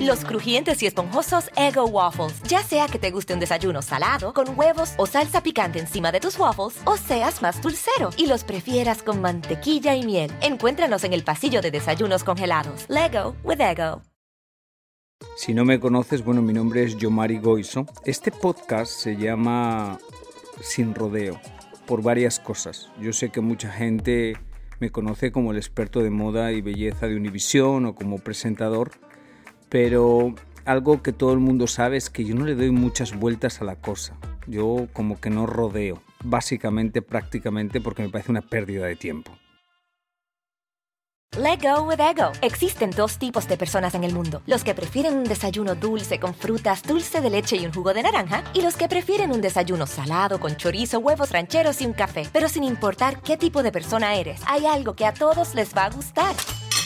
Los crujientes y esponjosos Ego Waffles. Ya sea que te guste un desayuno salado, con huevos o salsa picante encima de tus waffles, o seas más dulcero y los prefieras con mantequilla y miel. Encuéntranos en el pasillo de desayunos congelados. Lego with Ego. Si no me conoces, bueno, mi nombre es Yomari Goizo. Este podcast se llama Sin Rodeo por varias cosas. Yo sé que mucha gente me conoce como el experto de moda y belleza de Univisión o como presentador pero algo que todo el mundo sabe es que yo no le doy muchas vueltas a la cosa. Yo como que no rodeo, básicamente, prácticamente, porque me parece una pérdida de tiempo. Let go with ego. Existen dos tipos de personas en el mundo: los que prefieren un desayuno dulce con frutas, dulce de leche y un jugo de naranja, y los que prefieren un desayuno salado con chorizo, huevos rancheros y un café. Pero sin importar qué tipo de persona eres, hay algo que a todos les va a gustar.